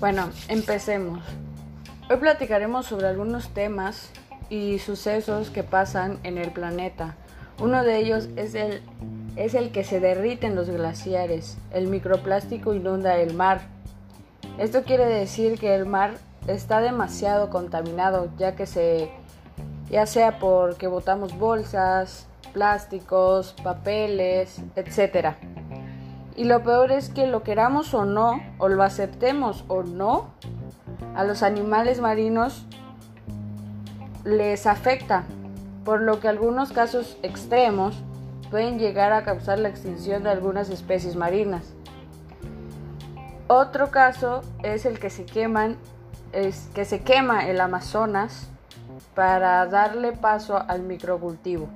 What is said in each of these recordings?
Bueno, empecemos. Hoy platicaremos sobre algunos temas y sucesos que pasan en el planeta. Uno de ellos es el, es el que se derriten los glaciares. El microplástico inunda el mar. Esto quiere decir que el mar está demasiado contaminado, ya que se ya sea porque botamos bolsas, plásticos, papeles, etc. Y lo peor es que lo queramos o no, o lo aceptemos o no, a los animales marinos les afecta, por lo que algunos casos extremos pueden llegar a causar la extinción de algunas especies marinas. Otro caso es el que se queman, es que se quema el Amazonas para darle paso al microcultivo.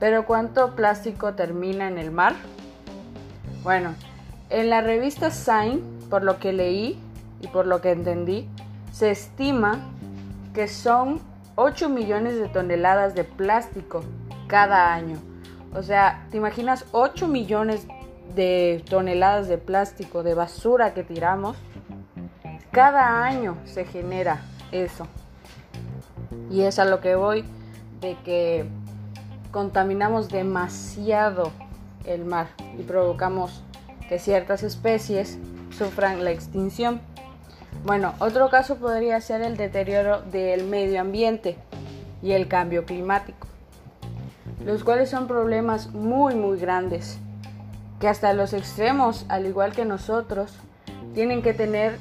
Pero ¿cuánto plástico termina en el mar? Bueno, en la revista Sign, por lo que leí y por lo que entendí, se estima que son 8 millones de toneladas de plástico cada año. O sea, ¿te imaginas 8 millones de toneladas de plástico, de basura que tiramos? Cada año se genera eso. Y es a lo que voy de que contaminamos demasiado el mar y provocamos que ciertas especies sufran la extinción. Bueno, otro caso podría ser el deterioro del medio ambiente y el cambio climático, los cuales son problemas muy muy grandes, que hasta los extremos, al igual que nosotros, tienen que tener,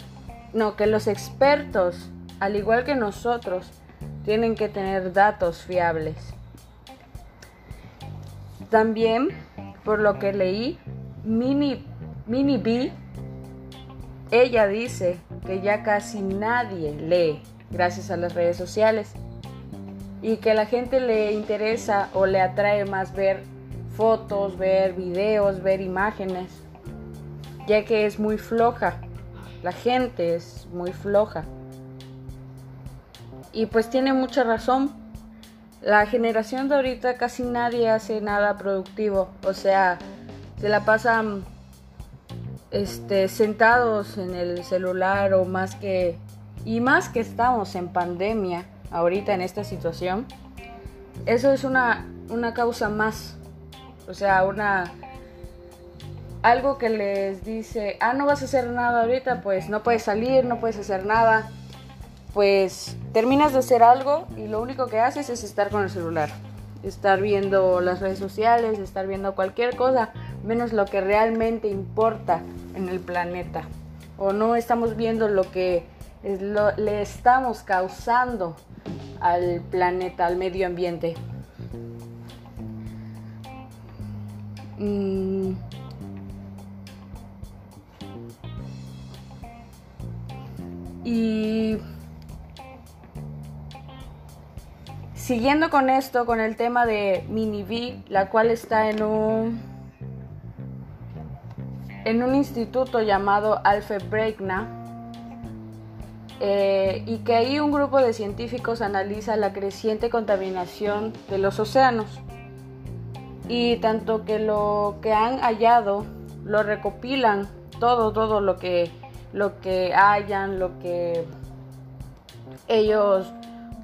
no, que los expertos, al igual que nosotros, tienen que tener datos fiables. También, por lo que leí, Mini, Mini B, ella dice que ya casi nadie lee gracias a las redes sociales y que la gente le interesa o le atrae más ver fotos, ver videos, ver imágenes, ya que es muy floja. La gente es muy floja. Y pues tiene mucha razón la generación de ahorita casi nadie hace nada productivo, o sea, se la pasan este, sentados en el celular o más que y más que estamos en pandemia ahorita en esta situación, eso es una, una causa más, o sea, una algo que les dice, ah, no vas a hacer nada ahorita, pues no puedes salir, no puedes hacer nada pues terminas de hacer algo y lo único que haces es estar con el celular, estar viendo las redes sociales, estar viendo cualquier cosa, menos lo que realmente importa en el planeta. O no estamos viendo lo que le estamos causando al planeta, al medio ambiente. Mm. Y Siguiendo con esto, con el tema de Mini V, la cual está en un en un instituto llamado Alfred eh, y que ahí un grupo de científicos analiza la creciente contaminación de los océanos. Y tanto que lo que han hallado lo recopilan todo todo lo que lo que hayan lo que ellos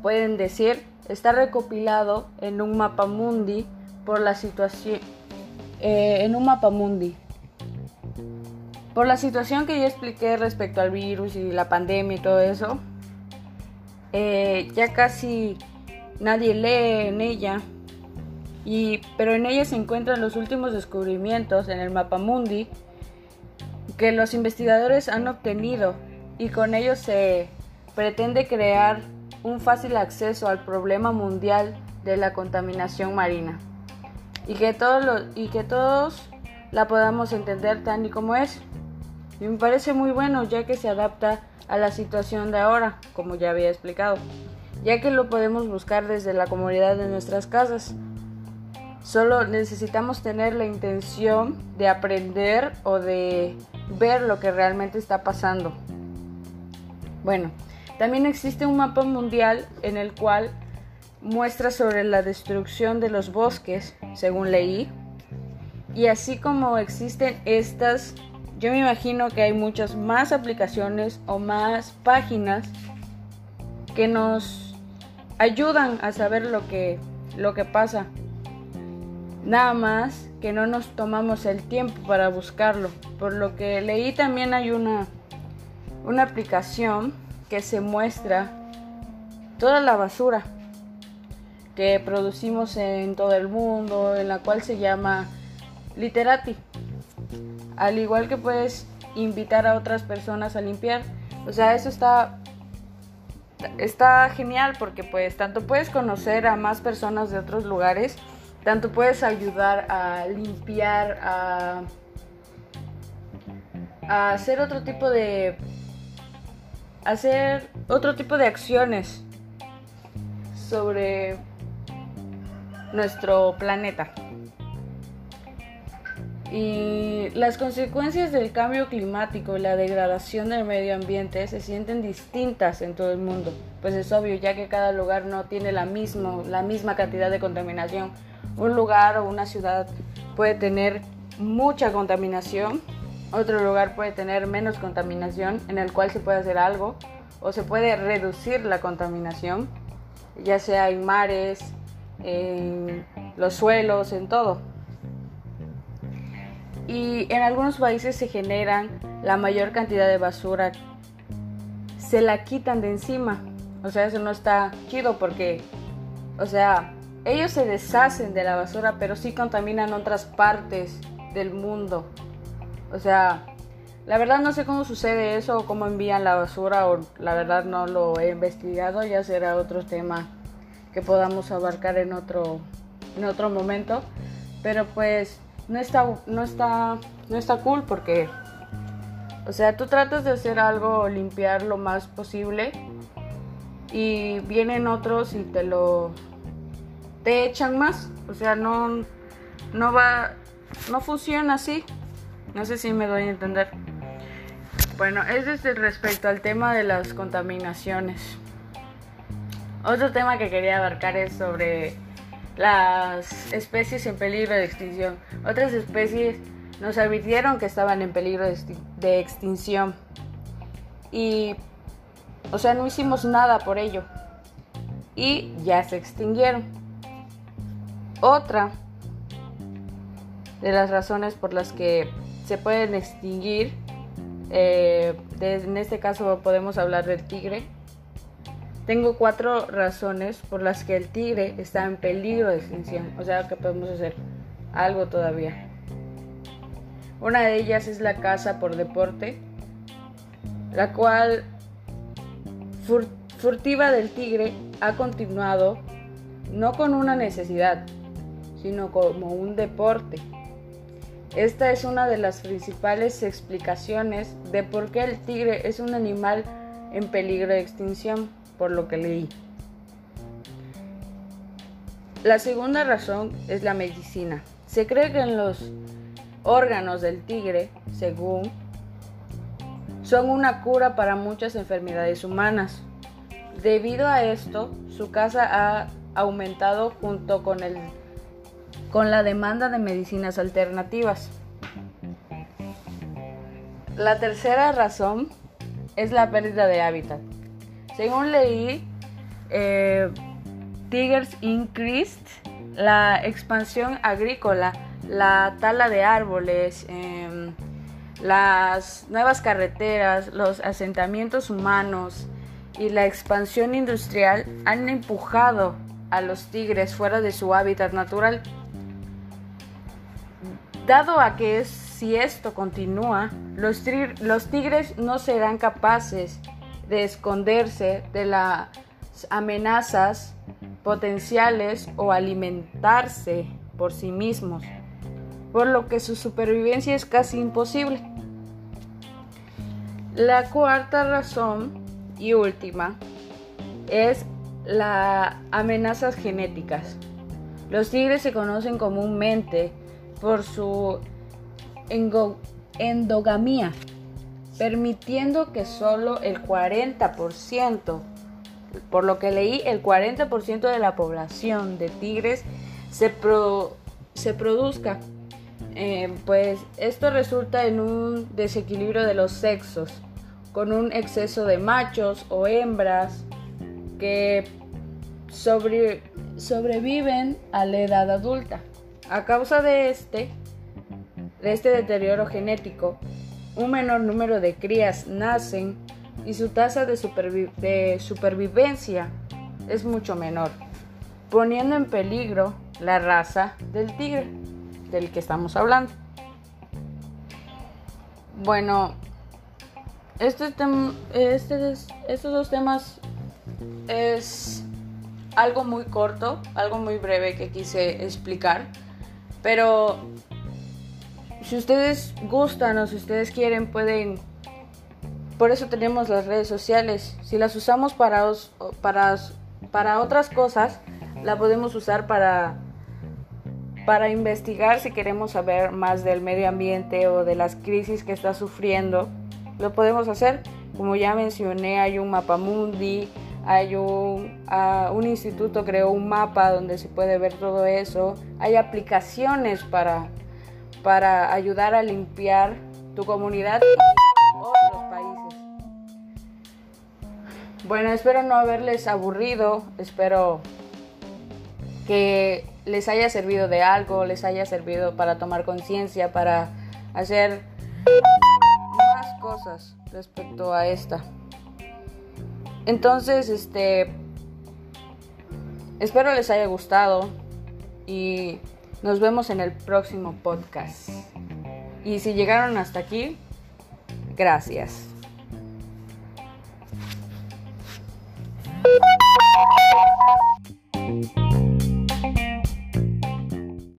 pueden decir está recopilado en un mapa mundi por la situación eh, en un mapa mundi. Por la situación que ya expliqué respecto al virus y la pandemia y todo eso eh, ya casi nadie lee en ella. Y pero en ella se encuentran los últimos descubrimientos en el mapa mundi que los investigadores han obtenido. Y con ellos se pretende crear un fácil acceso al problema mundial de la contaminación marina y que todos, y que todos la podamos entender tan y como es. Me parece muy bueno ya que se adapta a la situación de ahora, como ya había explicado, ya que lo podemos buscar desde la comodidad de nuestras casas. Solo necesitamos tener la intención de aprender o de ver lo que realmente está pasando. Bueno, también existe un mapa mundial en el cual muestra sobre la destrucción de los bosques, según leí. Y así como existen estas, yo me imagino que hay muchas más aplicaciones o más páginas que nos ayudan a saber lo que, lo que pasa. Nada más que no nos tomamos el tiempo para buscarlo. Por lo que leí también hay una, una aplicación que se muestra toda la basura que producimos en todo el mundo, en la cual se llama Literati. Al igual que puedes invitar a otras personas a limpiar. O sea, eso está está genial porque pues tanto puedes conocer a más personas de otros lugares, tanto puedes ayudar a limpiar, a, a hacer otro tipo de hacer otro tipo de acciones sobre nuestro planeta. Y las consecuencias del cambio climático y la degradación del medio ambiente se sienten distintas en todo el mundo. Pues es obvio, ya que cada lugar no tiene la, misma, la misma cantidad de contaminación. Un lugar o una ciudad puede tener mucha contaminación, otro lugar puede tener menos contaminación, en el cual se puede hacer algo, o se puede reducir la contaminación, ya sea en mares, en los suelos, en todo y en algunos países se generan la mayor cantidad de basura, se la quitan de encima. O sea, eso no está chido porque, o sea, ellos se deshacen de la basura, pero sí contaminan otras partes del mundo. O sea, la verdad no sé cómo sucede eso o cómo envían la basura o la verdad no lo he investigado, ya será otro tema que podamos abarcar en otro, en otro momento. Pero pues no está, no está, no está cool porque, o sea, tú tratas de hacer algo, limpiar lo más posible y vienen otros y te lo, te echan más, o sea, no, no va, no funciona así. No sé si me doy a entender. Bueno, ese es respecto al tema de las contaminaciones. Otro tema que quería abarcar es sobre las especies en peligro de extinción. Otras especies nos advirtieron que estaban en peligro de, extinción. Y, o sea, no hicimos nada por ello. Y ya se extinguieron. Otra de las razones por las que se pueden extinguir, eh, en este caso podemos hablar del tigre, tengo cuatro razones por las que el tigre está en peligro de extinción, o sea que podemos hacer algo todavía. Una de ellas es la caza por deporte, la cual furtiva del tigre ha continuado no con una necesidad, sino como un deporte. Esta es una de las principales explicaciones de por qué el tigre es un animal en peligro de extinción por lo que leí. La segunda razón es la medicina. Se cree que en los órganos del tigre, según, son una cura para muchas enfermedades humanas. Debido a esto, su casa ha aumentado junto con, el, con la demanda de medicinas alternativas. La tercera razón es la pérdida de hábitat. Según leí, eh, Tigers Increased, la expansión agrícola, la tala de árboles, em, las nuevas carreteras, los asentamientos humanos y la expansión industrial han empujado a los tigres fuera de su hábitat natural. Dado a que si esto continúa, los, tigres no serán capaces de esconderse de las amenazas potenciales o alimentarse por sí mismos, por lo que su supervivencia es casi imposible. La cuarta razón y última es las amenazas genéticas. Los tigres se conocen comúnmente por su endogamia, permitiendo que solo el 40%, por lo que leí, el 40% de la población de tigres se, se produzca. eh, pues esto resulta en un desequilibrio de los sexos, con un exceso de machos o hembras que sobreviven a la edad adulta. A causa de este, de este deterioro genético, un menor número de crías nacen y su tasa de, supervivencia es mucho menor, poniendo en peligro la raza del tigre del que estamos hablando. Bueno, este este estos dos temas es algo muy corto, algo muy breve que quise explicar, pero si ustedes gustan o si ustedes quieren pueden por eso tenemos las redes sociales. Si las usamos para, para, para otras cosas, la podemos usar para, para investigar si queremos saber más del medio ambiente o de las crisis que está sufriendo. Lo podemos hacer. Como ya mencioné, hay un mapa mundi, hay un, un instituto creó un mapa donde se puede ver todo eso. Hay aplicaciones para, para ayudar a limpiar tu comunidad otros países. Bueno, espero no haberles aburrido, espero que les haya servido de algo, les haya servido para tomar conciencia, para hacer más cosas respecto a esta. Entonces, este, espero les haya gustado y nos vemos en el próximo podcast. Y si llegaron hasta aquí, gracias.